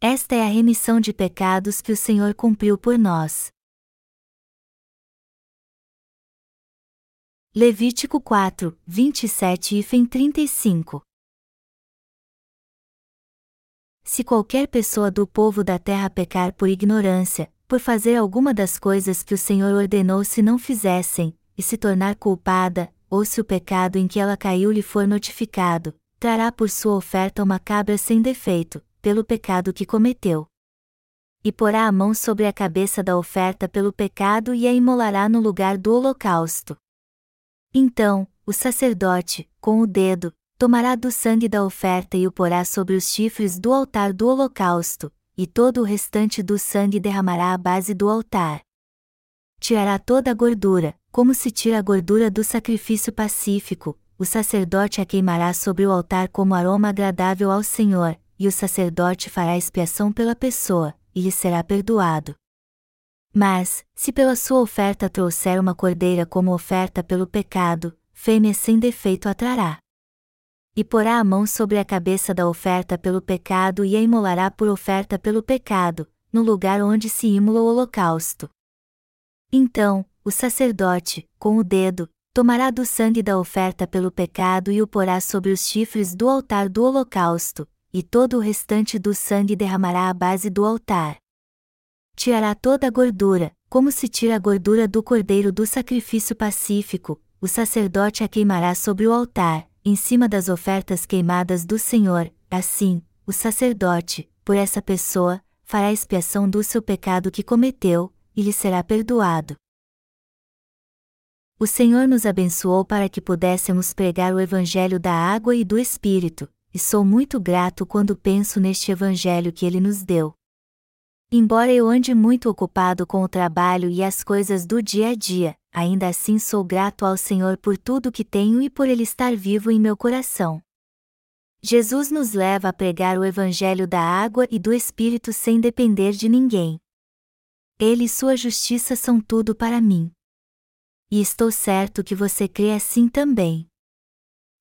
Esta é a remissão de pecados que o Senhor cumpriu por nós. Levítico 4, 27 e 35 Se qualquer pessoa do povo da terra pecar por ignorância, por fazer alguma das coisas que o Senhor ordenou se não fizessem, e se tornar culpada, ou se o pecado em que ela caiu lhe for notificado, trará por sua oferta uma cabra sem defeito, pelo pecado que cometeu. E porá a mão sobre a cabeça da oferta pelo pecado e a imolará no lugar do holocausto. Então, o sacerdote, com o dedo, tomará do sangue da oferta e o porá sobre os chifres do altar do holocausto, e todo o restante do sangue derramará à base do altar. Tirará toda a gordura, como se tira a gordura do sacrifício pacífico, o sacerdote a queimará sobre o altar como aroma agradável ao Senhor, e o sacerdote fará expiação pela pessoa, e lhe será perdoado. Mas, se pela sua oferta trouxer uma cordeira como oferta pelo pecado, fêmea sem defeito a trará. E porá a mão sobre a cabeça da oferta pelo pecado e a imolará por oferta pelo pecado, no lugar onde se imola o holocausto. Então, o sacerdote, com o dedo, tomará do sangue da oferta pelo pecado e o porá sobre os chifres do altar do holocausto, e todo o restante do sangue derramará à base do altar. Tirará toda a gordura, como se tira a gordura do cordeiro do sacrifício pacífico, o sacerdote a queimará sobre o altar, em cima das ofertas queimadas do Senhor, assim, o sacerdote, por essa pessoa, fará expiação do seu pecado que cometeu, e lhe será perdoado. O Senhor nos abençoou para que pudéssemos pregar o Evangelho da água e do Espírito, e sou muito grato quando penso neste Evangelho que Ele nos deu. Embora eu ande muito ocupado com o trabalho e as coisas do dia a dia, ainda assim sou grato ao Senhor por tudo que tenho e por Ele estar vivo em meu coração. Jesus nos leva a pregar o Evangelho da água e do Espírito sem depender de ninguém. Ele e sua justiça são tudo para mim. E estou certo que você crê assim também.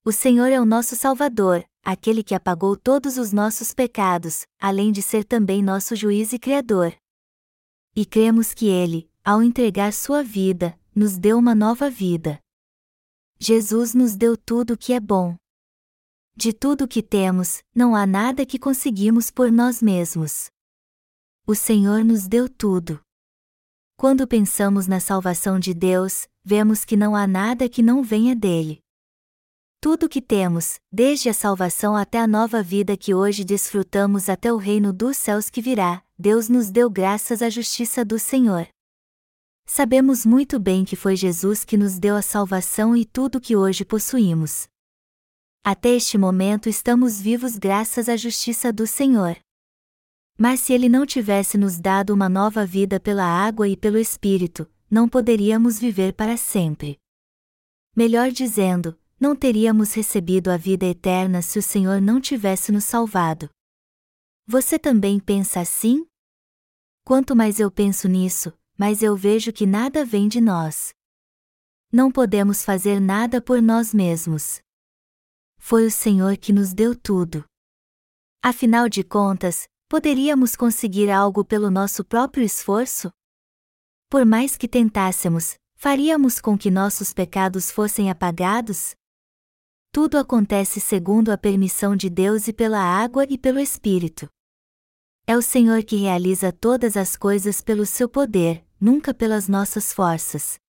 O Senhor é o nosso Salvador, aquele que apagou todos os nossos pecados, além de ser também nosso juiz e criador. E cremos que ele, ao entregar sua vida, nos deu uma nova vida. Jesus nos deu tudo o que é bom. De tudo o que temos, não há nada que conseguimos por nós mesmos. O Senhor nos deu tudo. Quando pensamos na salvação de Deus, vemos que não há nada que não venha dele. Tudo o que temos, desde a salvação até a nova vida que hoje desfrutamos até o reino dos céus que virá, Deus nos deu graças à justiça do Senhor. Sabemos muito bem que foi Jesus que nos deu a salvação e tudo o que hoje possuímos. Até este momento estamos vivos graças à justiça do Senhor. Mas se Ele não tivesse nos dado uma nova vida pela água e pelo Espírito, não poderíamos viver para sempre. Melhor dizendo, não teríamos recebido a vida eterna se o Senhor não tivesse nos salvado. Você também pensa assim? Quanto mais eu penso nisso, mais eu vejo que nada vem de nós. Não podemos fazer nada por nós mesmos. Foi o Senhor que nos deu tudo. Afinal de contas, poderíamos conseguir algo pelo nosso próprio esforço? Por mais que tentássemos, faríamos com que nossos pecados fossem apagados? Tudo acontece segundo a permissão de Deus e pela água e pelo Espírito. É o Senhor que realiza todas as coisas pelo seu poder, nunca pelas nossas forças.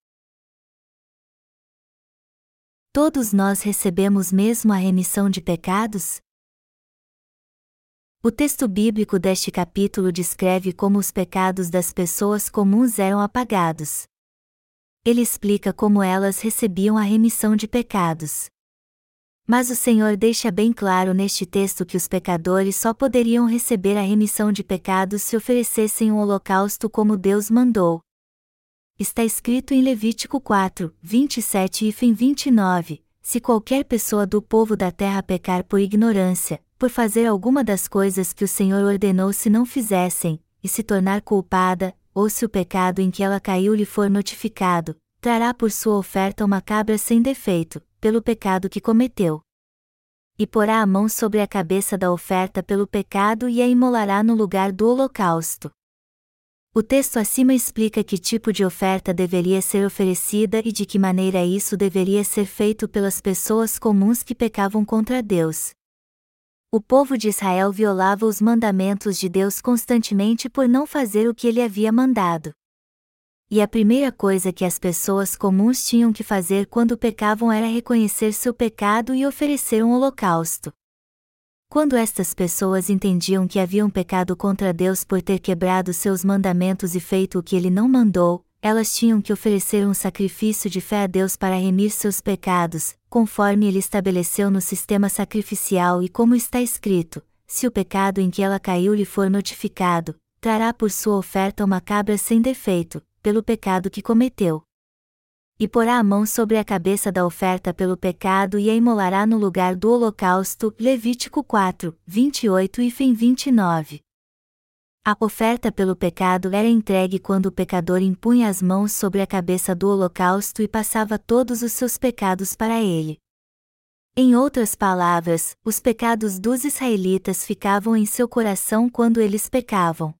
Todos nós recebemos mesmo a remissão de pecados? O texto bíblico deste capítulo descreve como os pecados das pessoas comuns eram apagados. Ele explica como elas recebiam a remissão de pecados. Mas o Senhor deixa bem claro neste texto que os pecadores só poderiam receber a remissão de pecados se oferecessem um holocausto como Deus mandou. Está escrito em Levítico 4, 27 e 29: Se qualquer pessoa do povo da terra pecar por ignorância, por fazer alguma das coisas que o Senhor ordenou se não fizessem, e se tornar culpada, ou se o pecado em que ela caiu lhe for notificado, trará por sua oferta uma cabra sem defeito, pelo pecado que cometeu. E porá a mão sobre a cabeça da oferta pelo pecado e a imolará no lugar do holocausto. O texto acima explica que tipo de oferta deveria ser oferecida e de que maneira isso deveria ser feito pelas pessoas comuns que pecavam contra Deus. O povo de Israel violava os mandamentos de Deus constantemente por não fazer o que ele havia mandado. E a primeira coisa que as pessoas comuns tinham que fazer quando pecavam era reconhecer seu pecado e oferecer um holocausto. Quando estas pessoas entendiam que haviam pecado contra Deus por ter quebrado seus mandamentos e feito o que ele não mandou, elas tinham que oferecer um sacrifício de fé a Deus para remir seus pecados, conforme ele estabeleceu no sistema sacrificial e como está escrito: se o pecado em que ela caiu lhe for notificado, trará por sua oferta uma cabra sem defeito, pelo pecado que cometeu e porá a mão sobre a cabeça da oferta pelo pecado e a imolará no lugar do holocausto. Levítico 4, 28 e fim 29. A oferta pelo pecado era entregue quando o pecador impunha as mãos sobre a cabeça do holocausto e passava todos os seus pecados para ele. Em outras palavras, os pecados dos israelitas ficavam em seu coração quando eles pecavam.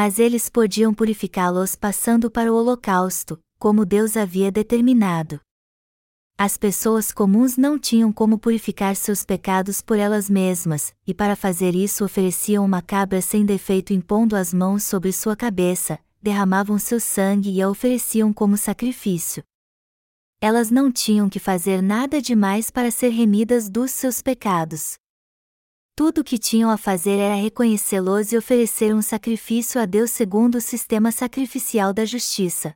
Mas eles podiam purificá-los passando para o holocausto, como Deus havia determinado. As pessoas comuns não tinham como purificar seus pecados por elas mesmas, e para fazer isso ofereciam uma cabra sem defeito impondo as mãos sobre sua cabeça, derramavam seu sangue e a ofereciam como sacrifício. Elas não tinham que fazer nada demais para ser remidas dos seus pecados. Tudo o que tinham a fazer era reconhecê-los e oferecer um sacrifício a Deus segundo o sistema sacrificial da justiça.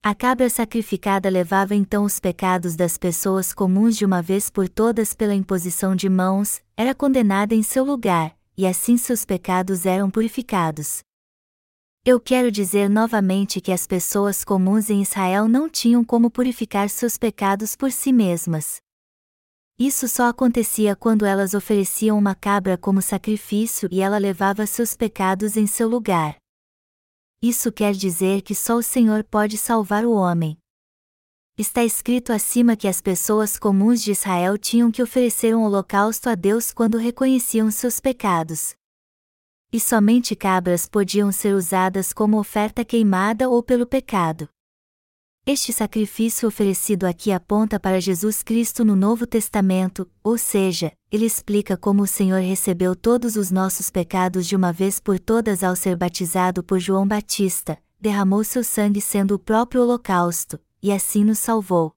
A cabra sacrificada levava então os pecados das pessoas comuns de uma vez por todas pela imposição de mãos, era condenada em seu lugar, e assim seus pecados eram purificados. Eu quero dizer novamente que as pessoas comuns em Israel não tinham como purificar seus pecados por si mesmas. Isso só acontecia quando elas ofereciam uma cabra como sacrifício e ela levava seus pecados em seu lugar. Isso quer dizer que só o Senhor pode salvar o homem. Está escrito acima que as pessoas comuns de Israel tinham que oferecer um holocausto a Deus quando reconheciam seus pecados. E somente cabras podiam ser usadas como oferta queimada ou pelo pecado. Este sacrifício oferecido aqui aponta para Jesus Cristo no Novo Testamento, ou seja, ele explica como o Senhor recebeu todos os nossos pecados de uma vez por todas ao ser batizado por João Batista, derramou seu sangue sendo o próprio holocausto, e assim nos salvou.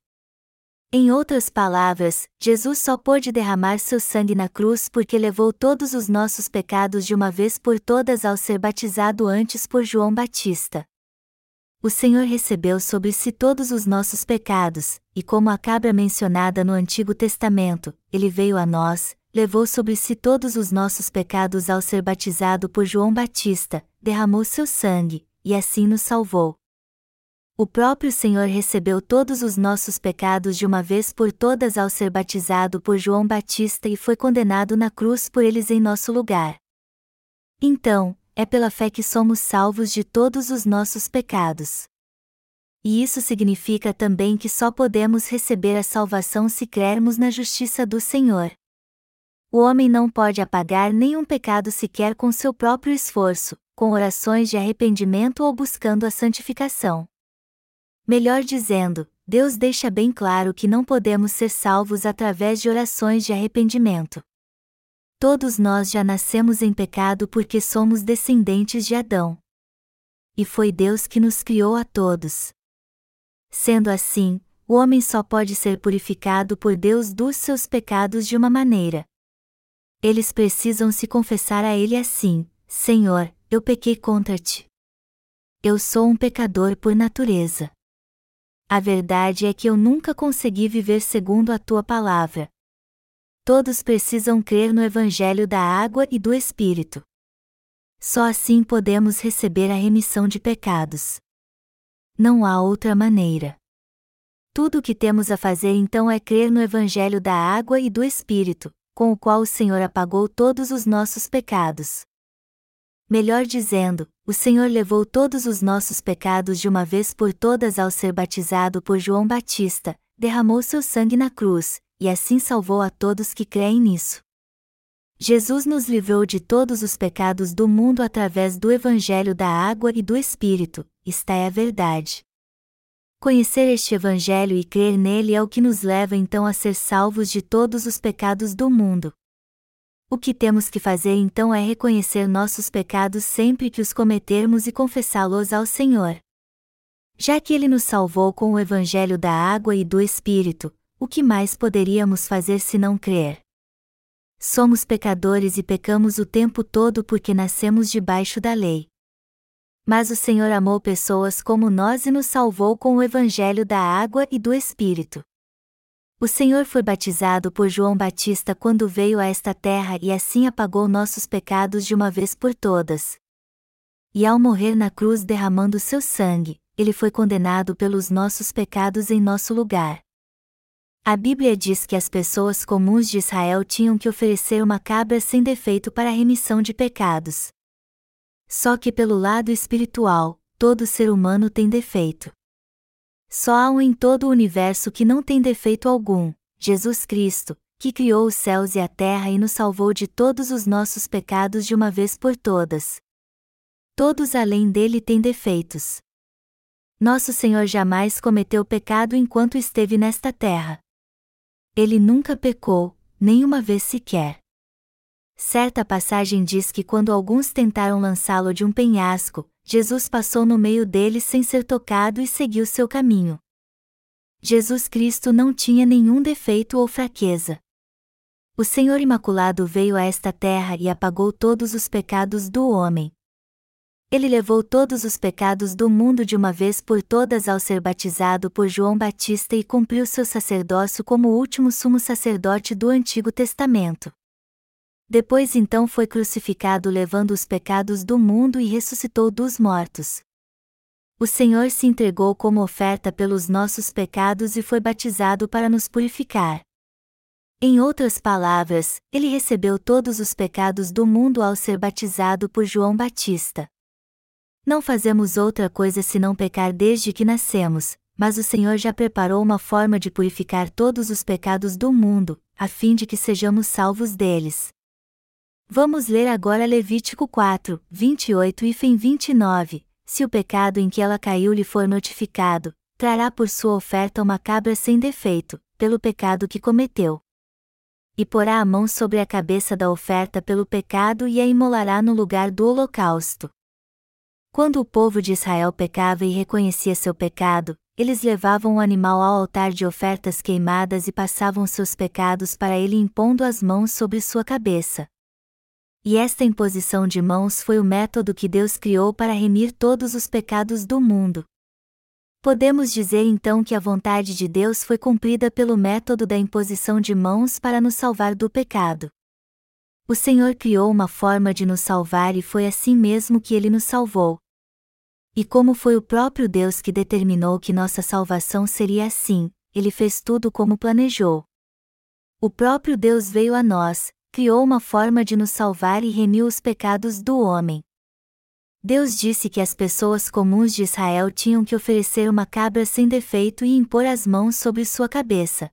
Em outras palavras, Jesus só pôde derramar seu sangue na cruz porque levou todos os nossos pecados de uma vez por todas ao ser batizado antes por João Batista o Senhor recebeu sobre si todos os nossos pecados, e como a cabra mencionada no Antigo Testamento, ele veio a nós, levou sobre si todos os nossos pecados ao ser batizado por João Batista, derramou seu sangue, e assim nos salvou. O próprio Senhor recebeu todos os nossos pecados de uma vez por todas ao ser batizado por João Batista e foi condenado na cruz por eles em nosso lugar. Então, é pela fé que somos salvos de todos os nossos pecados. E isso significa também que só podemos receber a salvação se crermos na justiça do Senhor. O homem não pode apagar nenhum pecado sequer com seu próprio esforço, com orações de arrependimento ou buscando a santificação. Melhor dizendo, Deus deixa bem claro que não podemos ser salvos através de orações de arrependimento. Todos nós já nascemos em pecado porque somos descendentes de Adão. E foi Deus que nos criou a todos. Sendo assim, o homem só pode ser purificado por Deus dos seus pecados de uma maneira. Eles precisam se confessar a Ele assim: Senhor, eu pequei contra ti. Eu sou um pecador por natureza. A verdade é que eu nunca consegui viver segundo a tua palavra, Todos precisam crer no Evangelho da água e do Espírito. Só assim podemos receber a remissão de pecados. Não há outra maneira. Tudo o que temos a fazer então é crer no Evangelho da água e do Espírito, com o qual o Senhor apagou todos os nossos pecados. Melhor dizendo, o Senhor levou todos os nossos pecados de uma vez por todas ao ser batizado por João Batista, derramou seu sangue na cruz, e assim salvou a todos que creem nisso. Jesus nos livrou de todos os pecados do mundo através do Evangelho da Água e do Espírito, esta é a verdade. Conhecer este Evangelho e crer nele é o que nos leva então a ser salvos de todos os pecados do mundo. O que temos que fazer então é reconhecer nossos pecados sempre que os cometermos e confessá-los ao Senhor. Já que ele nos salvou com o Evangelho da água e do Espírito, o que mais poderíamos fazer se não crer? Somos pecadores e pecamos o tempo todo porque nascemos debaixo da lei. Mas o Senhor amou pessoas como nós e nos salvou com o Evangelho da água e do Espírito. O Senhor foi batizado por João Batista quando veio a esta terra e assim apagou nossos pecados de uma vez por todas. E ao morrer na cruz derramando seu sangue, ele foi condenado pelos nossos pecados em nosso lugar. A Bíblia diz que as pessoas comuns de Israel tinham que oferecer uma cabra sem defeito para a remissão de pecados. Só que pelo lado espiritual, todo ser humano tem defeito. Só há um em todo o universo que não tem defeito algum, Jesus Cristo, que criou os céus e a terra e nos salvou de todos os nossos pecados de uma vez por todas. Todos além dele têm defeitos. Nosso Senhor jamais cometeu pecado enquanto esteve nesta terra. Ele nunca pecou, nenhuma vez sequer. Certa passagem diz que quando alguns tentaram lançá-lo de um penhasco, Jesus passou no meio deles sem ser tocado e seguiu seu caminho. Jesus Cristo não tinha nenhum defeito ou fraqueza. O Senhor Imaculado veio a esta terra e apagou todos os pecados do homem. Ele levou todos os pecados do mundo de uma vez por todas ao ser batizado por João Batista e cumpriu seu sacerdócio como o último sumo sacerdote do Antigo Testamento. Depois então foi crucificado levando os pecados do mundo e ressuscitou dos mortos. O Senhor se entregou como oferta pelos nossos pecados e foi batizado para nos purificar. Em outras palavras, ele recebeu todos os pecados do mundo ao ser batizado por João Batista. Não fazemos outra coisa senão pecar desde que nascemos, mas o Senhor já preparou uma forma de purificar todos os pecados do mundo, a fim de que sejamos salvos deles. Vamos ler agora Levítico 4, 28 e fim 29. Se o pecado em que ela caiu lhe for notificado, trará por sua oferta uma cabra sem defeito, pelo pecado que cometeu. E porá a mão sobre a cabeça da oferta pelo pecado e a imolará no lugar do holocausto. Quando o povo de Israel pecava e reconhecia seu pecado, eles levavam o animal ao altar de ofertas queimadas e passavam seus pecados para ele impondo as mãos sobre sua cabeça. E esta imposição de mãos foi o método que Deus criou para remir todos os pecados do mundo. Podemos dizer então que a vontade de Deus foi cumprida pelo método da imposição de mãos para nos salvar do pecado. O Senhor criou uma forma de nos salvar e foi assim mesmo que ele nos salvou. E como foi o próprio Deus que determinou que nossa salvação seria assim, ele fez tudo como planejou. O próprio Deus veio a nós, criou uma forma de nos salvar e remiu os pecados do homem. Deus disse que as pessoas comuns de Israel tinham que oferecer uma cabra sem defeito e impor as mãos sobre sua cabeça.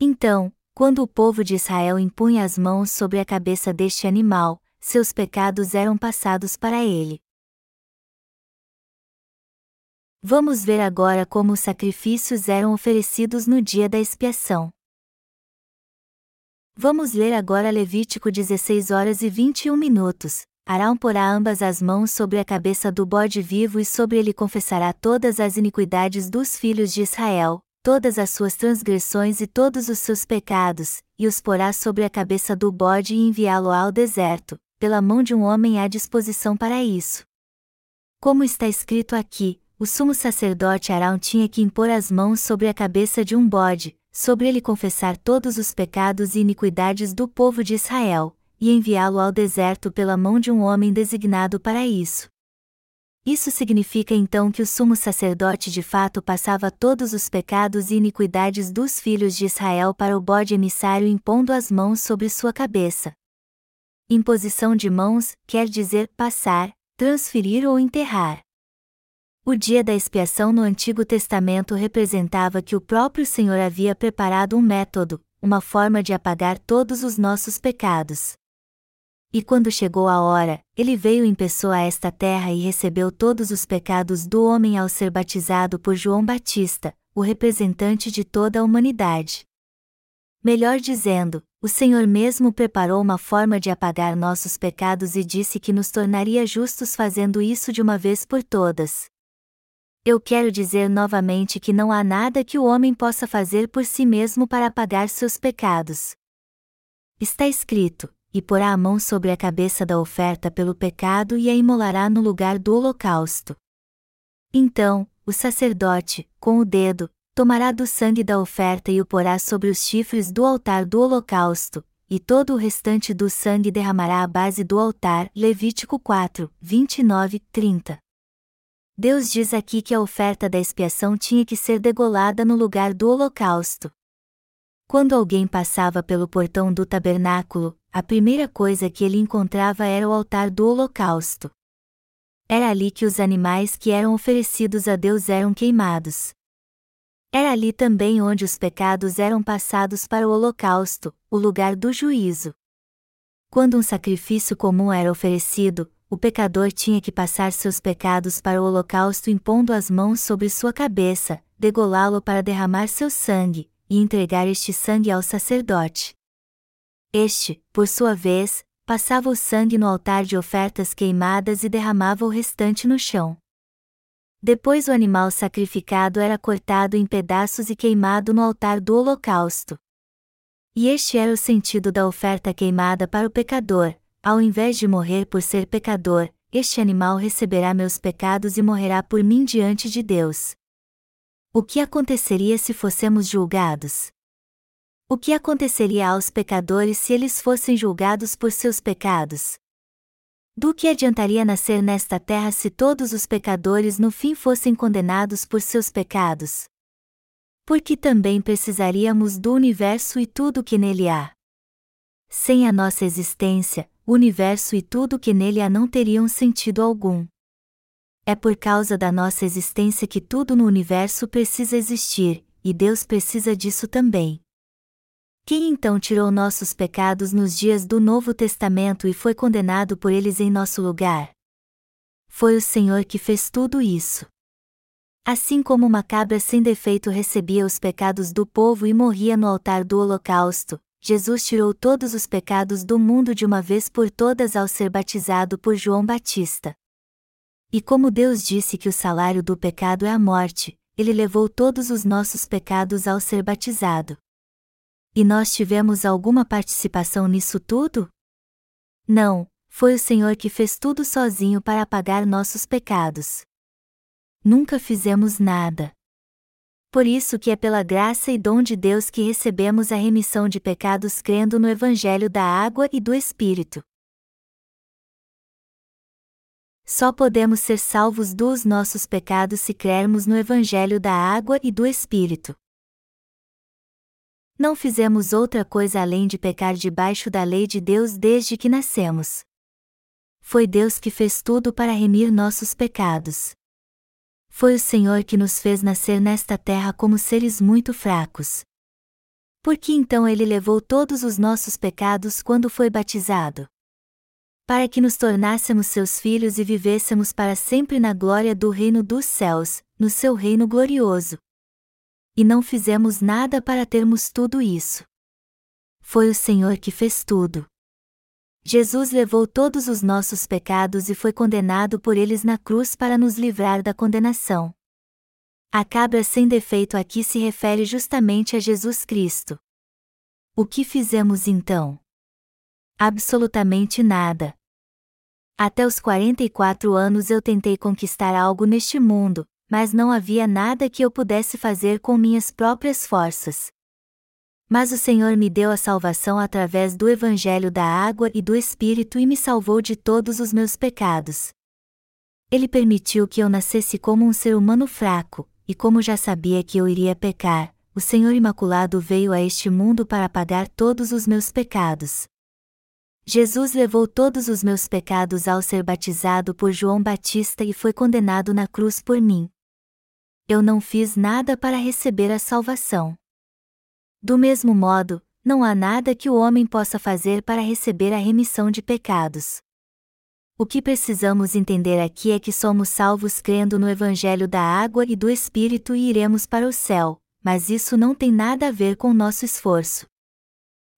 Então, quando o povo de Israel impunha as mãos sobre a cabeça deste animal, seus pecados eram passados para ele. Vamos ver agora como os sacrifícios eram oferecidos no dia da expiação. Vamos ler agora Levítico 16 horas e 21 minutos. Arão porá ambas as mãos sobre a cabeça do bode vivo e sobre ele confessará todas as iniquidades dos filhos de Israel, todas as suas transgressões e todos os seus pecados, e os porá sobre a cabeça do bode e enviá-lo ao deserto, pela mão de um homem à disposição para isso. Como está escrito aqui, o sumo sacerdote Arão tinha que impor as mãos sobre a cabeça de um bode, sobre ele confessar todos os pecados e iniquidades do povo de Israel, e enviá-lo ao deserto pela mão de um homem designado para isso. Isso significa então que o sumo sacerdote de fato passava todos os pecados e iniquidades dos filhos de Israel para o bode emissário impondo as mãos sobre sua cabeça. Imposição de mãos quer dizer passar, transferir ou enterrar. O dia da expiação no Antigo Testamento representava que o próprio Senhor havia preparado um método, uma forma de apagar todos os nossos pecados. E quando chegou a hora, ele veio em pessoa a esta terra e recebeu todos os pecados do homem ao ser batizado por João Batista, o representante de toda a humanidade. Melhor dizendo, o Senhor mesmo preparou uma forma de apagar nossos pecados e disse que nos tornaria justos fazendo isso de uma vez por todas. Eu quero dizer novamente que não há nada que o homem possa fazer por si mesmo para apagar seus pecados. Está escrito: e porá a mão sobre a cabeça da oferta pelo pecado e a imolará no lugar do holocausto. Então, o sacerdote, com o dedo, tomará do sangue da oferta e o porá sobre os chifres do altar do holocausto, e todo o restante do sangue derramará à base do altar. Levítico 4, 29, 30. Deus diz aqui que a oferta da expiação tinha que ser degolada no lugar do holocausto. Quando alguém passava pelo portão do tabernáculo, a primeira coisa que ele encontrava era o altar do holocausto. Era ali que os animais que eram oferecidos a Deus eram queimados. Era ali também onde os pecados eram passados para o holocausto, o lugar do juízo. Quando um sacrifício comum era oferecido, o pecador tinha que passar seus pecados para o holocausto impondo as mãos sobre sua cabeça, degolá-lo para derramar seu sangue, e entregar este sangue ao sacerdote. Este, por sua vez, passava o sangue no altar de ofertas queimadas e derramava o restante no chão. Depois o animal sacrificado era cortado em pedaços e queimado no altar do holocausto. E este era o sentido da oferta queimada para o pecador: ao invés de morrer por ser pecador, este animal receberá meus pecados e morrerá por mim diante de Deus. O que aconteceria se fossemos julgados? O que aconteceria aos pecadores se eles fossem julgados por seus pecados? Do que adiantaria nascer nesta terra se todos os pecadores no fim fossem condenados por seus pecados? Porque também precisaríamos do universo e tudo que nele há. Sem a nossa existência, o universo e tudo que nele há não teriam sentido algum. É por causa da nossa existência que tudo no universo precisa existir, e Deus precisa disso também. Quem então tirou nossos pecados nos dias do Novo Testamento e foi condenado por eles em nosso lugar? Foi o Senhor que fez tudo isso. Assim como uma cabra sem defeito recebia os pecados do povo e morria no altar do holocausto, Jesus tirou todos os pecados do mundo de uma vez por todas ao ser batizado por João Batista. E como Deus disse que o salário do pecado é a morte, ele levou todos os nossos pecados ao ser batizado. E nós tivemos alguma participação nisso tudo? Não, foi o Senhor que fez tudo sozinho para apagar nossos pecados. Nunca fizemos nada. Por isso que é pela graça e dom de Deus que recebemos a remissão de pecados crendo no Evangelho da água e do Espírito. Só podemos ser salvos dos nossos pecados se crermos no Evangelho da água e do Espírito. Não fizemos outra coisa além de pecar debaixo da lei de Deus desde que nascemos. Foi Deus que fez tudo para remir nossos pecados. Foi o Senhor que nos fez nascer nesta terra como seres muito fracos. Por que então ele levou todos os nossos pecados quando foi batizado? Para que nos tornássemos seus filhos e vivêssemos para sempre na glória do reino dos céus, no seu reino glorioso, e não fizemos nada para termos tudo isso. Foi o Senhor que fez tudo. Jesus levou todos os nossos pecados e foi condenado por eles na cruz para nos livrar da condenação. A cabra sem defeito aqui se refere justamente a Jesus Cristo. O que fizemos então? Absolutamente nada. Até os 44 anos eu tentei conquistar algo neste mundo, mas não havia nada que eu pudesse fazer com minhas próprias forças. Mas o Senhor me deu a salvação através do Evangelho da água e do Espírito e me salvou de todos os meus pecados. Ele permitiu que eu nascesse como um ser humano fraco, e como já sabia que eu iria pecar, o Senhor Imaculado veio a este mundo para pagar todos os meus pecados. Jesus levou todos os meus pecados ao ser batizado por João Batista e foi condenado na cruz por mim. Eu não fiz nada para receber a salvação. Do mesmo modo, não há nada que o homem possa fazer para receber a remissão de pecados. O que precisamos entender aqui é que somos salvos crendo no Evangelho da água e do Espírito e iremos para o céu, mas isso não tem nada a ver com nosso esforço.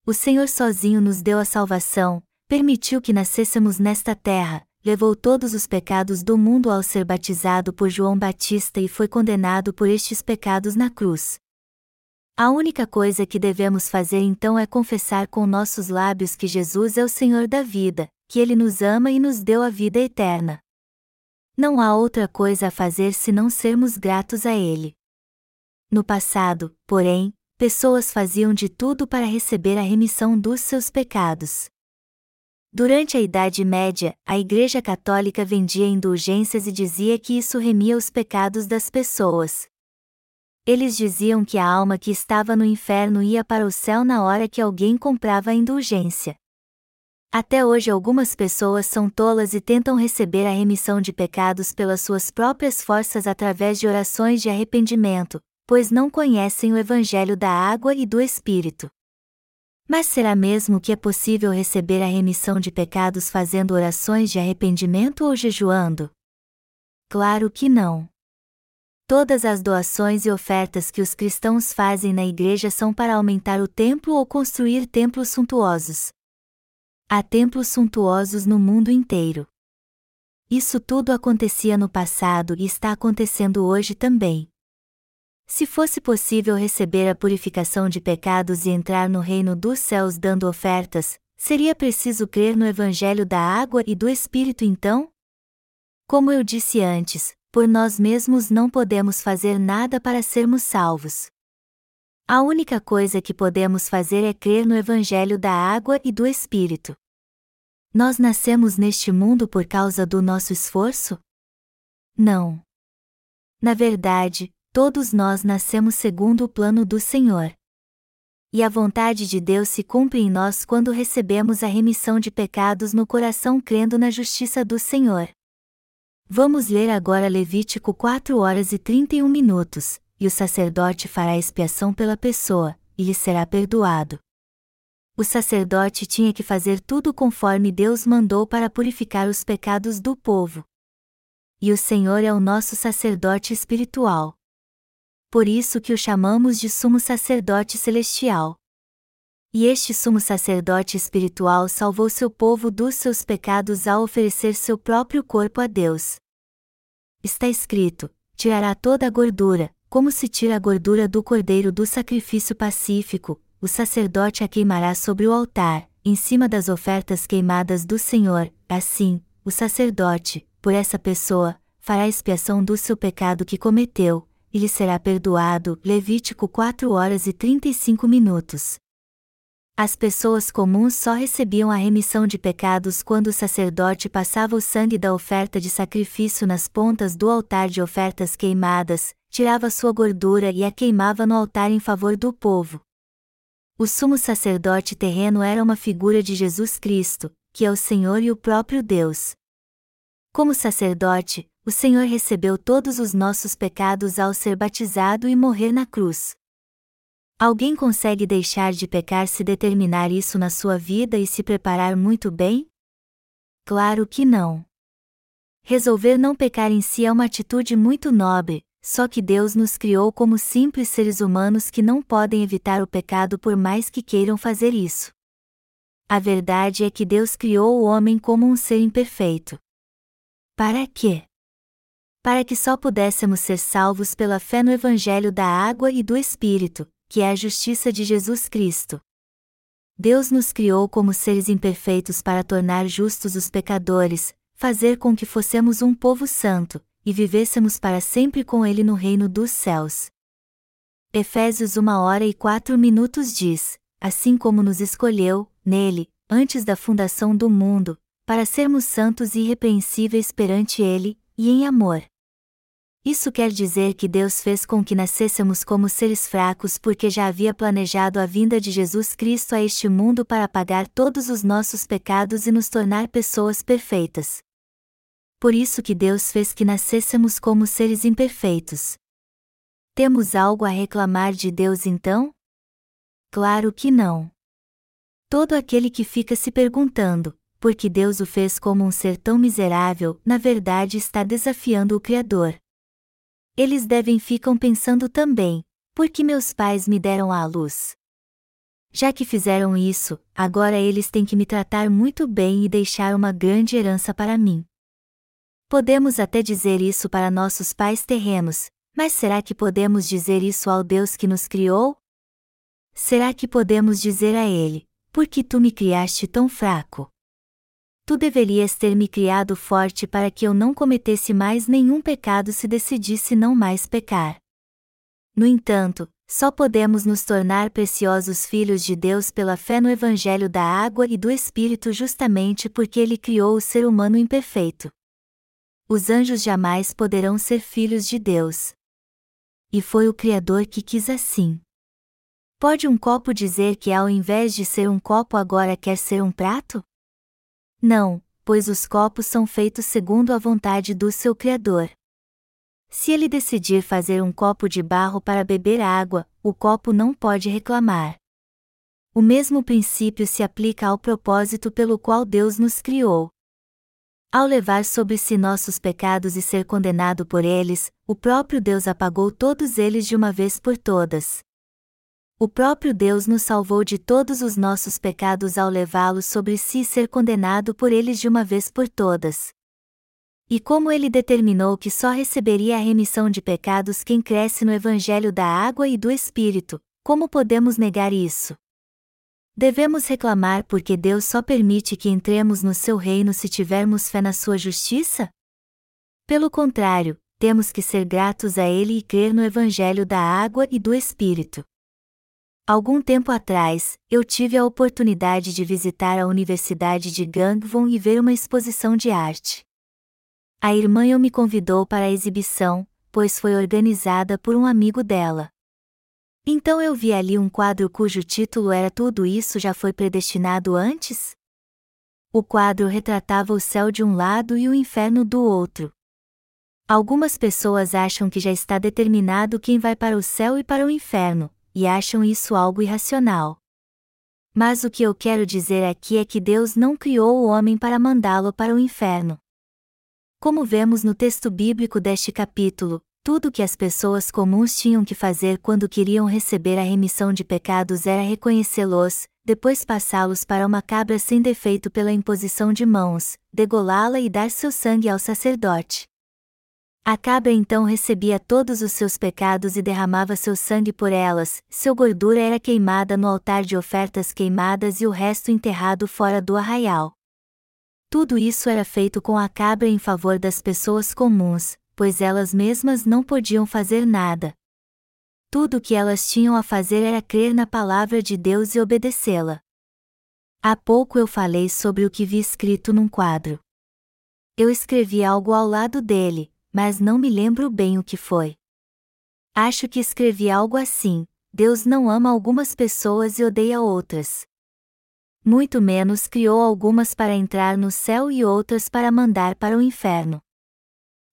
O Senhor sozinho nos deu a salvação, permitiu que nascêssemos nesta terra, levou todos os pecados do mundo ao ser batizado por João Batista e foi condenado por estes pecados na cruz. A única coisa que devemos fazer então é confessar com nossos lábios que Jesus é o Senhor da vida, que Ele nos ama e nos deu a vida eterna. Não há outra coisa a fazer senão sermos gratos a Ele. No passado, porém, pessoas faziam de tudo para receber a remissão dos seus pecados. Durante a Idade Média, a Igreja Católica vendia indulgências e dizia que isso remia os pecados das pessoas. Eles diziam que a alma que estava no inferno ia para o céu na hora que alguém comprava a indulgência. Até hoje, algumas pessoas são tolas e tentam receber a remissão de pecados pelas suas próprias forças através de orações de arrependimento, pois não conhecem o Evangelho da água e do Espírito. Mas será mesmo que é possível receber a remissão de pecados fazendo orações de arrependimento ou jejuando? Claro que não. Todas as doações e ofertas que os cristãos fazem na igreja são para aumentar o templo ou construir templos suntuosos. Há templos suntuosos no mundo inteiro. Isso tudo acontecia no passado e está acontecendo hoje também. Se fosse possível receber a purificação de pecados e entrar no reino dos céus dando ofertas, seria preciso crer no Evangelho da água e do Espírito então? Como eu disse antes, por nós mesmos não podemos fazer nada para sermos salvos. A única coisa que podemos fazer é crer no Evangelho da água e do Espírito. Nós nascemos neste mundo por causa do nosso esforço? Não. Na verdade, todos nós nascemos segundo o plano do Senhor. E a vontade de Deus se cumpre em nós quando recebemos a remissão de pecados no coração crendo na justiça do Senhor. Vamos ler agora Levítico 4 horas e 31 minutos, e o sacerdote fará expiação pela pessoa, e lhe será perdoado. O sacerdote tinha que fazer tudo conforme Deus mandou para purificar os pecados do povo. E o Senhor é o nosso sacerdote espiritual por isso que o chamamos de sumo sacerdote celestial. E este sumo sacerdote espiritual salvou seu povo dos seus pecados ao oferecer seu próprio corpo a Deus. Está escrito: tirará toda a gordura, como se tira a gordura do cordeiro do sacrifício pacífico, o sacerdote a queimará sobre o altar, em cima das ofertas queimadas do Senhor, assim, o sacerdote, por essa pessoa, fará expiação do seu pecado que cometeu, e lhe será perdoado. Levítico 4 horas e 35 minutos. As pessoas comuns só recebiam a remissão de pecados quando o sacerdote passava o sangue da oferta de sacrifício nas pontas do altar de ofertas queimadas, tirava sua gordura e a queimava no altar em favor do povo. O sumo sacerdote terreno era uma figura de Jesus Cristo, que é o Senhor e o próprio Deus. Como sacerdote, o Senhor recebeu todos os nossos pecados ao ser batizado e morrer na cruz. Alguém consegue deixar de pecar se determinar isso na sua vida e se preparar muito bem? Claro que não. Resolver não pecar em si é uma atitude muito nobre, só que Deus nos criou como simples seres humanos que não podem evitar o pecado por mais que queiram fazer isso. A verdade é que Deus criou o homem como um ser imperfeito. Para quê? para que só pudéssemos ser salvos pela fé no Evangelho da água e do Espírito, que é a justiça de Jesus Cristo. Deus nos criou como seres imperfeitos para tornar justos os pecadores, fazer com que fossemos um povo santo, e vivêssemos para sempre com Ele no reino dos céus. Efésios 1 hora e 4 minutos diz: Assim como nos escolheu, nele, antes da fundação do mundo, para sermos santos e irrepreensíveis perante Ele, e em amor. Isso quer dizer que Deus fez com que nascêssemos como seres fracos porque já havia planejado a vinda de Jesus Cristo a este mundo para apagar todos os nossos pecados e nos tornar pessoas perfeitas. Por isso que Deus fez que nascêssemos como seres imperfeitos. Temos algo a reclamar de Deus então? Claro que não. Todo aquele que fica se perguntando, por que Deus o fez como um ser tão miserável, na verdade está desafiando o Criador. Eles devem ficam pensando também, por que meus pais me deram à luz? Já que fizeram isso, agora eles têm que me tratar muito bem e deixar uma grande herança para mim. Podemos até dizer isso para nossos pais terrenos, mas será que podemos dizer isso ao Deus que nos criou? Será que podemos dizer a Ele: Por que tu me criaste tão fraco? Tu deverias ter me criado forte para que eu não cometesse mais nenhum pecado se decidisse não mais pecar. No entanto, só podemos nos tornar preciosos filhos de Deus pela fé no Evangelho da água e do Espírito justamente porque Ele criou o ser humano imperfeito. Os anjos jamais poderão ser filhos de Deus. E foi o Criador que quis assim. Pode um copo dizer que ao invés de ser um copo agora quer ser um prato? Não, pois os copos são feitos segundo a vontade do seu Criador. Se ele decidir fazer um copo de barro para beber água, o copo não pode reclamar. O mesmo princípio se aplica ao propósito pelo qual Deus nos criou. Ao levar sobre si nossos pecados e ser condenado por eles, o próprio Deus apagou todos eles de uma vez por todas. O próprio Deus nos salvou de todos os nossos pecados ao levá-los sobre si e ser condenado por eles de uma vez por todas. E como ele determinou que só receberia a remissão de pecados quem cresce no Evangelho da água e do Espírito, como podemos negar isso? Devemos reclamar porque Deus só permite que entremos no seu reino se tivermos fé na sua justiça? Pelo contrário, temos que ser gratos a Ele e crer no Evangelho da água e do Espírito. Algum tempo atrás, eu tive a oportunidade de visitar a Universidade de Gangwon e ver uma exposição de arte. A irmã eu me convidou para a exibição, pois foi organizada por um amigo dela. Então eu vi ali um quadro cujo título era Tudo isso já foi predestinado antes? O quadro retratava o céu de um lado e o inferno do outro. Algumas pessoas acham que já está determinado quem vai para o céu e para o inferno, e acham isso algo irracional. Mas o que eu quero dizer aqui é que Deus não criou o homem para mandá-lo para o inferno. Como vemos no texto bíblico deste capítulo, tudo que as pessoas comuns tinham que fazer quando queriam receber a remissão de pecados era reconhecê-los, depois passá-los para uma cabra sem defeito pela imposição de mãos, degolá-la e dar seu sangue ao sacerdote. A cabra então recebia todos os seus pecados e derramava seu sangue por elas, seu gordura era queimada no altar de ofertas queimadas e o resto enterrado fora do arraial. Tudo isso era feito com a cabra em favor das pessoas comuns, pois elas mesmas não podiam fazer nada. Tudo o que elas tinham a fazer era crer na palavra de Deus e obedecê-la. Há pouco eu falei sobre o que vi escrito num quadro. Eu escrevi algo ao lado dele, mas não me lembro bem o que foi. Acho que escrevi algo assim: Deus não ama algumas pessoas e odeia outras. Muito menos criou algumas para entrar no céu e outras para mandar para o inferno.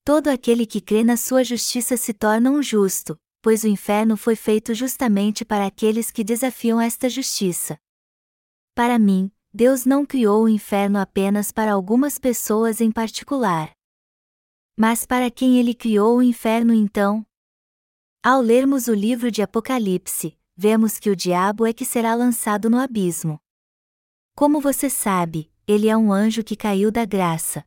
Todo aquele que crê na sua justiça se torna um justo, pois o inferno foi feito justamente para aqueles que desafiam esta justiça. Para mim, Deus não criou o inferno apenas para algumas pessoas em particular. Mas para quem ele criou o inferno então? Ao lermos o livro de Apocalipse, vemos que o diabo é que será lançado no abismo. Como você sabe, ele é um anjo que caiu da graça.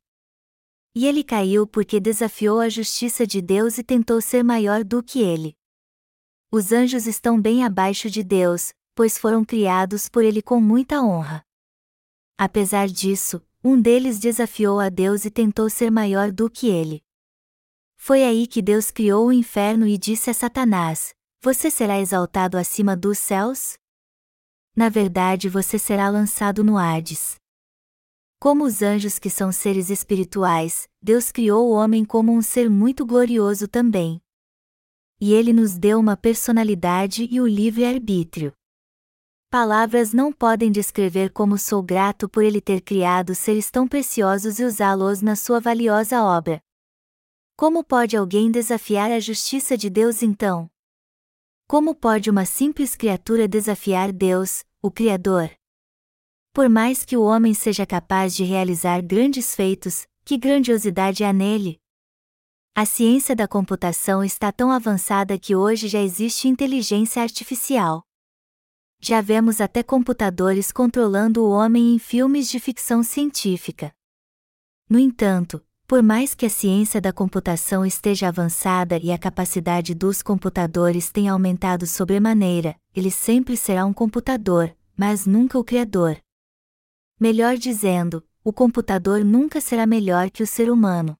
E ele caiu porque desafiou a justiça de Deus e tentou ser maior do que ele. Os anjos estão bem abaixo de Deus, pois foram criados por ele com muita honra. Apesar disso, um deles desafiou a Deus e tentou ser maior do que ele. Foi aí que Deus criou o inferno e disse a Satanás: Você será exaltado acima dos céus? Na verdade, você será lançado no Hades. Como os anjos que são seres espirituais, Deus criou o homem como um ser muito glorioso também. E ele nos deu uma personalidade e o livre-arbítrio. Palavras não podem descrever como sou grato por ele ter criado seres tão preciosos e usá-los na sua valiosa obra. Como pode alguém desafiar a justiça de Deus então? Como pode uma simples criatura desafiar Deus, o Criador? Por mais que o homem seja capaz de realizar grandes feitos, que grandiosidade há nele? A ciência da computação está tão avançada que hoje já existe inteligência artificial. Já vemos até computadores controlando o homem em filmes de ficção científica. No entanto, por mais que a ciência da computação esteja avançada e a capacidade dos computadores tenha aumentado sobremaneira, ele sempre será um computador, mas nunca o criador. Melhor dizendo, o computador nunca será melhor que o ser humano.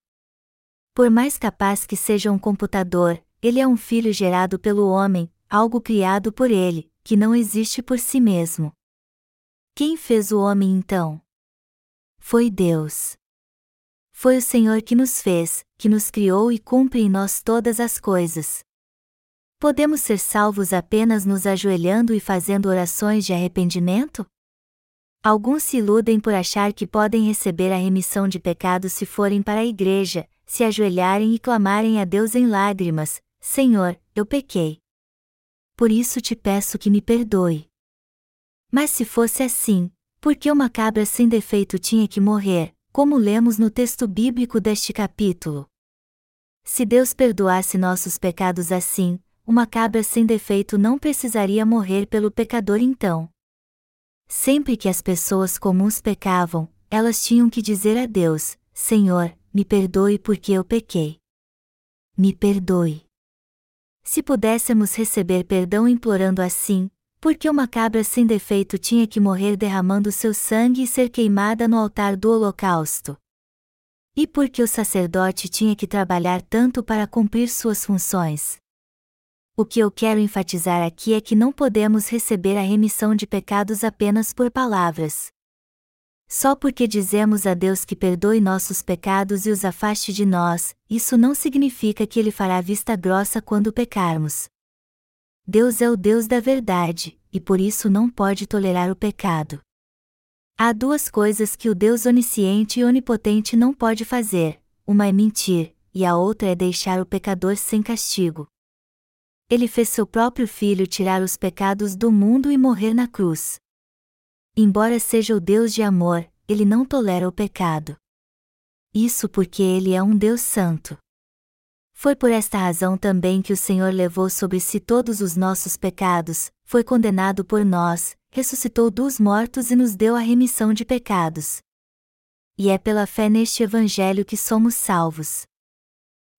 Por mais capaz que seja um computador, ele é um filho gerado pelo homem, algo criado por ele, que não existe por si mesmo. Quem fez o homem então? Foi Deus. Foi o Senhor que nos fez, que nos criou e cumpre em nós todas as coisas. Podemos ser salvos apenas nos ajoelhando e fazendo orações de arrependimento? Alguns se iludem por achar que podem receber a remissão de pecados se forem para a igreja, se ajoelharem e clamarem a Deus em lágrimas: Senhor, eu pequei. Por isso te peço que me perdoe. Mas se fosse assim, por que uma cabra sem defeito tinha que morrer, como lemos no texto bíblico deste capítulo? Se Deus perdoasse nossos pecados assim, uma cabra sem defeito não precisaria morrer pelo pecador então. Sempre que as pessoas comuns pecavam, elas tinham que dizer a Deus: Senhor, me perdoe porque eu pequei. Me perdoe. Se pudéssemos receber perdão implorando assim, porque uma cabra sem defeito tinha que morrer derramando seu sangue e ser queimada no altar do holocausto? E porque o sacerdote tinha que trabalhar tanto para cumprir suas funções? O que eu quero enfatizar aqui é que não podemos receber a remissão de pecados apenas por palavras. Só porque dizemos a Deus que perdoe nossos pecados e os afaste de nós, isso não significa que Ele fará vista grossa quando pecarmos. Deus é o Deus da verdade, e por isso não pode tolerar o pecado. Há duas coisas que o Deus onisciente e onipotente não pode fazer: uma é mentir, e a outra é deixar o pecador sem castigo ele fez seu próprio filho tirar os pecados do mundo e morrer na cruz. Embora seja o Deus de amor, ele não tolera o pecado. Isso porque ele é um Deus santo. Foi por esta razão também que o Senhor levou sobre si todos os nossos pecados, foi condenado por nós, ressuscitou dos mortos e nos deu a remissão de pecados. E é pela fé neste Evangelho que somos salvos.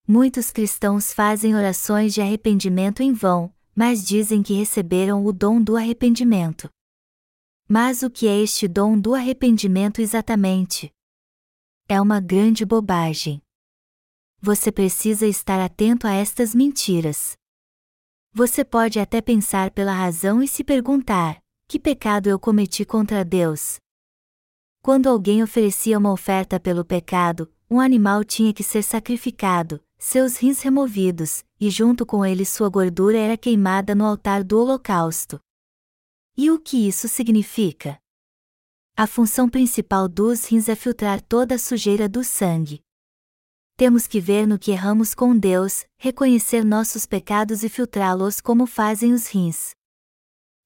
Muitos cristãos fazem orações de arrependimento em vão, mas dizem que receberam o dom do arrependimento. Mas o que é este dom do arrependimento exatamente? É uma grande bobagem. Você precisa estar atento a estas mentiras. Você pode até pensar pela razão e se perguntar: que pecado eu cometi contra Deus? Quando alguém oferecia uma oferta pelo pecado, um animal tinha que ser sacrificado, seus rins removidos, e junto com ele sua gordura era queimada no altar do holocausto. E o que isso significa? A função principal dos rins é filtrar toda a sujeira do sangue. Temos que ver no que erramos com Deus, reconhecer nossos pecados e filtrá-los como fazem os rins.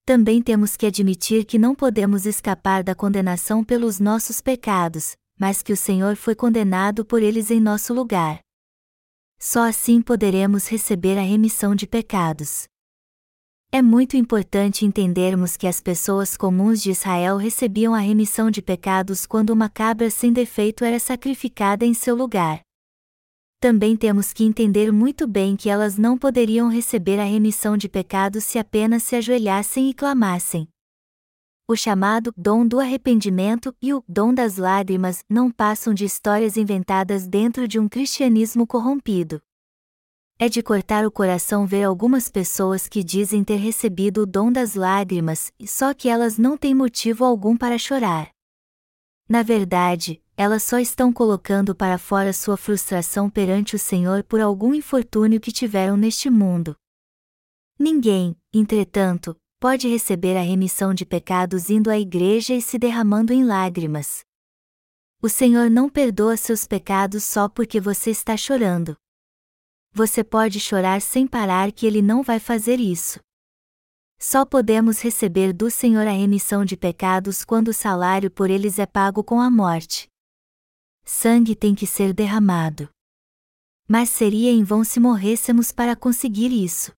Também temos que admitir que não podemos escapar da condenação pelos nossos pecados, mas que o Senhor foi condenado por eles em nosso lugar. Só assim poderemos receber a remissão de pecados. É muito importante entendermos que as pessoas comuns de Israel recebiam a remissão de pecados quando uma cabra sem defeito era sacrificada em seu lugar. Também temos que entender muito bem que elas não poderiam receber a remissão de pecados se apenas se ajoelhassem e clamassem o chamado dom do arrependimento e o dom das lágrimas não passam de histórias inventadas dentro de um cristianismo corrompido. É de cortar o coração ver algumas pessoas que dizem ter recebido o dom das lágrimas, só que elas não têm motivo algum para chorar. Na verdade, elas só estão colocando para fora sua frustração perante o Senhor por algum infortúnio que tiveram neste mundo. Ninguém, entretanto, pode receber a remissão de pecados indo à igreja e se derramando em lágrimas. O Senhor não perdoa seus pecados só porque você está chorando. Você pode chorar sem parar que Ele não vai fazer isso. Só podemos receber do Senhor a remissão de pecados quando o salário por eles é pago com a morte. Sangue tem que ser derramado. Mas seria em vão se morrêssemos para conseguir isso.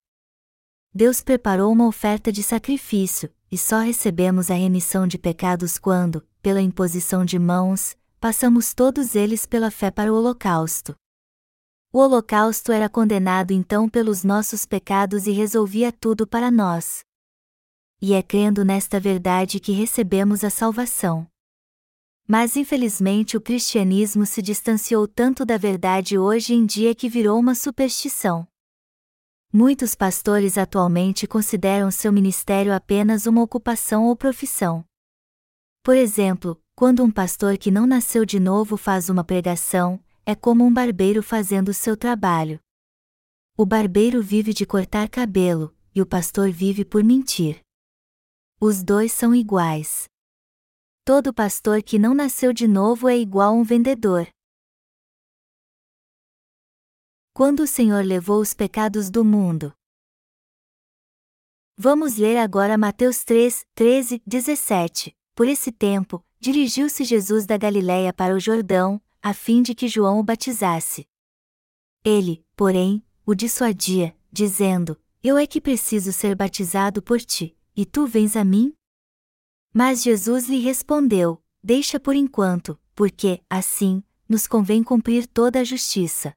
Deus preparou uma oferta de sacrifício, e só recebemos a remissão de pecados quando, pela imposição de mãos, passamos todos eles pela fé para o holocausto. O holocausto era condenado então pelos nossos pecados e resolvia tudo para nós e é crendo nesta verdade que recebemos a salvação. Mas infelizmente o cristianismo se distanciou tanto da verdade hoje em dia que virou uma superstição. Muitos pastores atualmente consideram seu ministério apenas uma ocupação ou profissão. Por exemplo, quando um pastor que não nasceu de novo faz uma pregação, é como um barbeiro fazendo seu trabalho. O barbeiro vive de cortar cabelo, e o pastor vive por mentir. Os dois são iguais. Todo pastor que não nasceu de novo é igual a um vendedor. Quando o Senhor levou os pecados do mundo. Vamos ler agora Mateus 3, 13, 17. Por esse tempo, dirigiu-se Jesus da Galiléia para o Jordão, a fim de que João o batizasse. Ele, porém, o dissuadia, dizendo: Eu é que preciso ser batizado por ti, e tu vens a mim? Mas Jesus lhe respondeu: Deixa por enquanto, porque, assim, nos convém cumprir toda a justiça.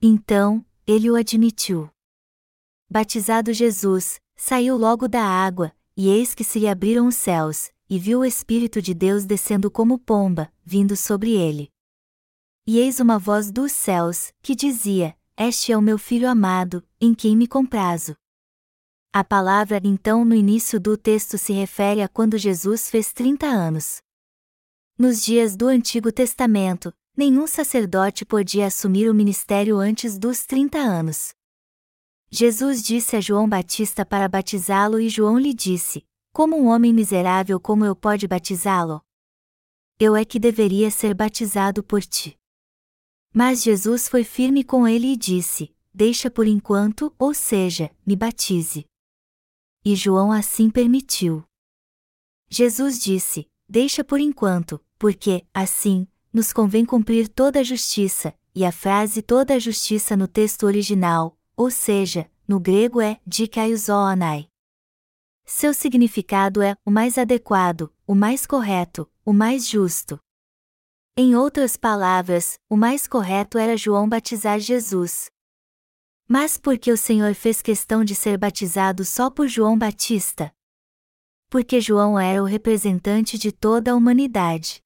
Então, ele o admitiu. Batizado Jesus, saiu logo da água, e eis que se lhe abriram os céus, e viu o Espírito de Deus descendo como pomba, vindo sobre ele. E eis uma voz dos céus, que dizia: Este é o meu filho amado, em quem me comprazo. A palavra então no início do texto se refere a quando Jesus fez 30 anos. Nos dias do Antigo Testamento, nenhum sacerdote podia assumir o ministério antes dos 30 anos. Jesus disse a João Batista para batizá-lo e João lhe disse: Como um homem miserável como eu pode batizá-lo? Eu é que deveria ser batizado por ti. Mas Jesus foi firme com ele e disse: Deixa por enquanto, ou seja, me batize. E João assim permitiu. Jesus disse: Deixa por enquanto, porque, assim, nos convém cumprir toda a justiça, e a frase toda a justiça no texto original, ou seja, no grego é dikaiosonai. Seu significado é o mais adequado, o mais correto, o mais justo. Em outras palavras, o mais correto era João batizar Jesus. Mas por que o Senhor fez questão de ser batizado só por João Batista? Porque João era o representante de toda a humanidade.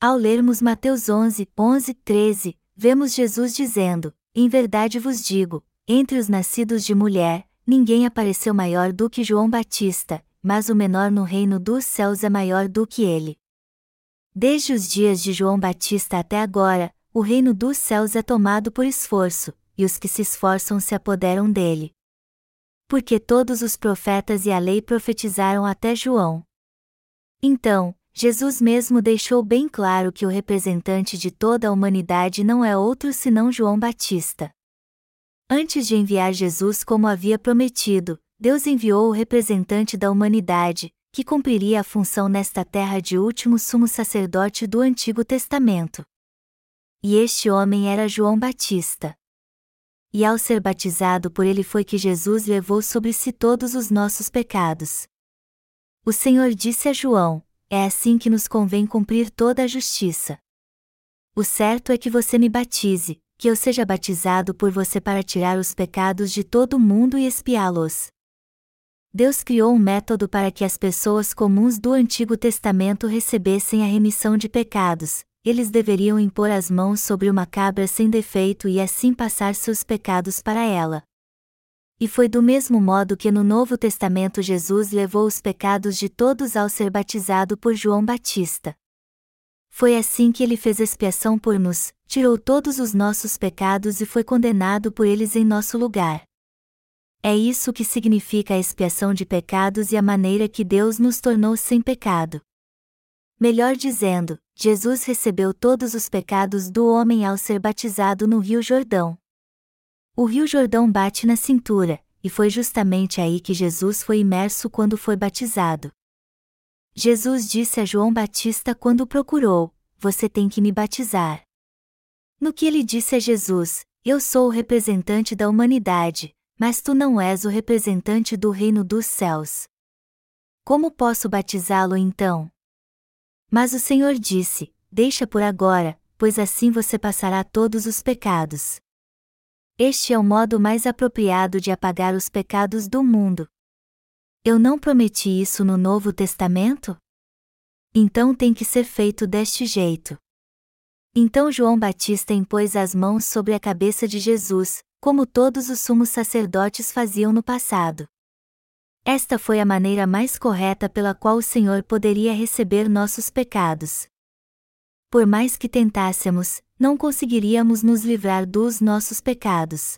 Ao lermos Mateus 11, 11, 13, vemos Jesus dizendo: Em verdade vos digo, entre os nascidos de mulher, ninguém apareceu maior do que João Batista, mas o menor no reino dos céus é maior do que ele. Desde os dias de João Batista até agora, o reino dos céus é tomado por esforço, e os que se esforçam se apoderam dele. Porque todos os profetas e a lei profetizaram até João. Então, Jesus mesmo deixou bem claro que o representante de toda a humanidade não é outro senão João Batista. Antes de enviar Jesus como havia prometido, Deus enviou o representante da humanidade, que cumpriria a função nesta terra de último sumo sacerdote do Antigo Testamento. E este homem era João Batista e ao ser batizado por ele foi que Jesus levou sobre si todos os nossos pecados. O Senhor disse a João: É assim que nos convém cumprir toda a justiça. O certo é que você me batize, que eu seja batizado por você para tirar os pecados de todo o mundo e expiá-los. Deus criou um método para que as pessoas comuns do Antigo Testamento recebessem a remissão de pecados, eles deveriam impor as mãos sobre uma cabra sem defeito e assim passar seus pecados para ela. E foi do mesmo modo que no Novo Testamento Jesus levou os pecados de todos ao ser batizado por João Batista. Foi assim que ele fez expiação por nos, tirou todos os nossos pecados e foi condenado por eles em nosso lugar. É isso que significa a expiação de pecados e a maneira que Deus nos tornou sem pecado. Melhor dizendo, Jesus recebeu todos os pecados do homem ao ser batizado no Rio Jordão. O Rio Jordão bate na cintura, e foi justamente aí que Jesus foi imerso quando foi batizado. Jesus disse a João Batista quando o procurou: Você tem que me batizar. No que ele disse a Jesus: Eu sou o representante da humanidade, mas tu não és o representante do reino dos céus. Como posso batizá-lo então? Mas o Senhor disse: Deixa por agora, pois assim você passará todos os pecados. Este é o modo mais apropriado de apagar os pecados do mundo. Eu não prometi isso no Novo Testamento? Então tem que ser feito deste jeito. Então João Batista impôs as mãos sobre a cabeça de Jesus, como todos os sumos sacerdotes faziam no passado. Esta foi a maneira mais correta pela qual o Senhor poderia receber nossos pecados. Por mais que tentássemos, não conseguiríamos nos livrar dos nossos pecados.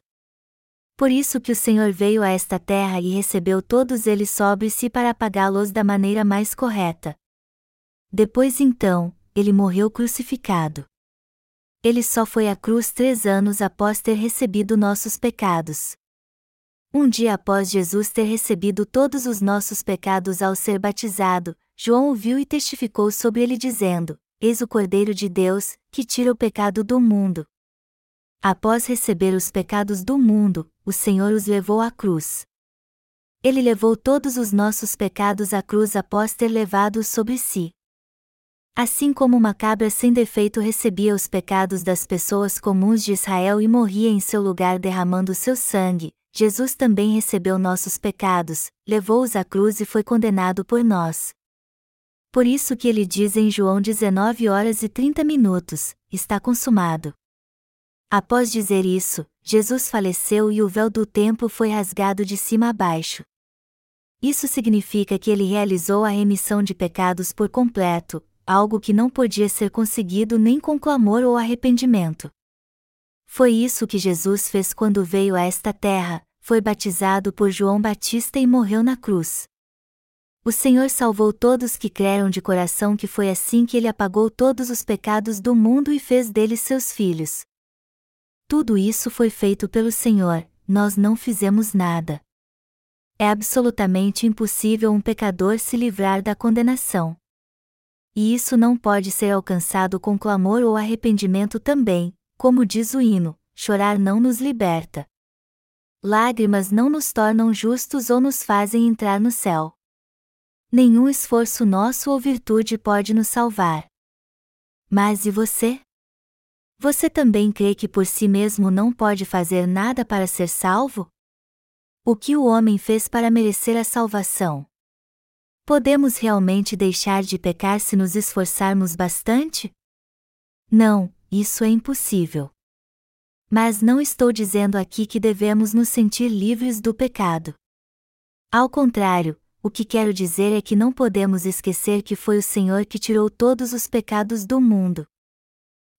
Por isso que o Senhor veio a esta terra e recebeu todos eles sobre si para apagá-los da maneira mais correta. Depois então, ele morreu crucificado. Ele só foi à cruz três anos após ter recebido nossos pecados. Um dia após Jesus ter recebido todos os nossos pecados ao ser batizado, João o viu e testificou sobre ele dizendo: Eis o Cordeiro de Deus, que tira o pecado do mundo. Após receber os pecados do mundo, o Senhor os levou à cruz. Ele levou todos os nossos pecados à cruz após ter levado-os sobre si. Assim como uma cabra sem defeito recebia os pecados das pessoas comuns de Israel e morria em seu lugar derramando seu sangue, Jesus também recebeu nossos pecados, levou-os à cruz e foi condenado por nós. Por isso que ele diz em João 19 horas e 30 minutos: está consumado. Após dizer isso, Jesus faleceu e o véu do templo foi rasgado de cima a baixo. Isso significa que ele realizou a remissão de pecados por completo, algo que não podia ser conseguido nem com clamor ou arrependimento. Foi isso que Jesus fez quando veio a esta terra, foi batizado por João Batista e morreu na cruz. O Senhor salvou todos que creram de coração que foi assim que ele apagou todos os pecados do mundo e fez deles seus filhos. Tudo isso foi feito pelo Senhor, nós não fizemos nada. É absolutamente impossível um pecador se livrar da condenação. E isso não pode ser alcançado com clamor ou arrependimento também, como diz o hino: chorar não nos liberta. Lágrimas não nos tornam justos ou nos fazem entrar no céu. Nenhum esforço nosso ou virtude pode nos salvar. Mas e você? Você também crê que por si mesmo não pode fazer nada para ser salvo? O que o homem fez para merecer a salvação? Podemos realmente deixar de pecar se nos esforçarmos bastante? Não, isso é impossível. Mas não estou dizendo aqui que devemos nos sentir livres do pecado. Ao contrário, o que quero dizer é que não podemos esquecer que foi o Senhor que tirou todos os pecados do mundo.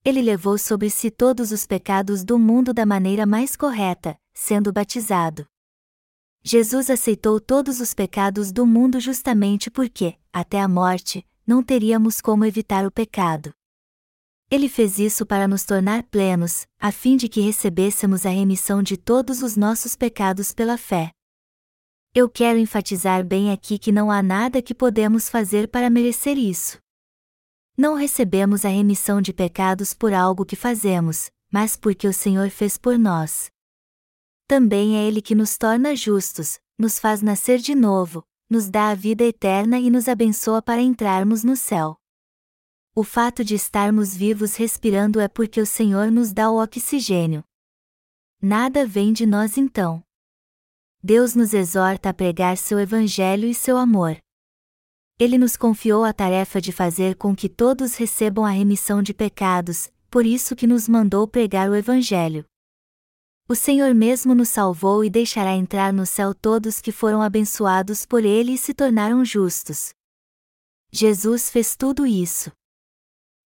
Ele levou sobre si todos os pecados do mundo da maneira mais correta, sendo batizado. Jesus aceitou todos os pecados do mundo justamente porque, até a morte, não teríamos como evitar o pecado. Ele fez isso para nos tornar plenos, a fim de que recebêssemos a remissão de todos os nossos pecados pela fé. Eu quero enfatizar bem aqui que não há nada que podemos fazer para merecer isso. Não recebemos a remissão de pecados por algo que fazemos, mas porque o Senhor fez por nós. Também é Ele que nos torna justos, nos faz nascer de novo, nos dá a vida eterna e nos abençoa para entrarmos no céu. O fato de estarmos vivos respirando é porque o Senhor nos dá o oxigênio. Nada vem de nós então. Deus nos exorta a pregar seu Evangelho e seu amor. Ele nos confiou a tarefa de fazer com que todos recebam a remissão de pecados, por isso que nos mandou pregar o Evangelho. O Senhor mesmo nos salvou e deixará entrar no céu todos que foram abençoados por Ele e se tornaram justos. Jesus fez tudo isso.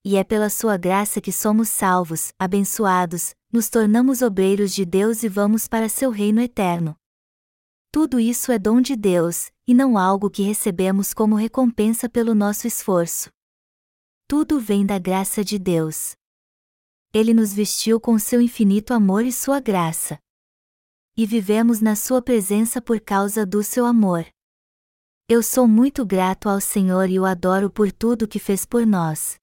e é pela sua graça que somos salvos, abençoados, nos tornamos obreiros de Deus e vamos para seu reino eterno. Tudo isso é dom de Deus, e não algo que recebemos como recompensa pelo nosso esforço. Tudo vem da graça de Deus. Ele nos vestiu com seu infinito amor e sua graça. E vivemos na sua presença por causa do seu amor. Eu sou muito grato ao Senhor e o adoro por tudo que fez por nós.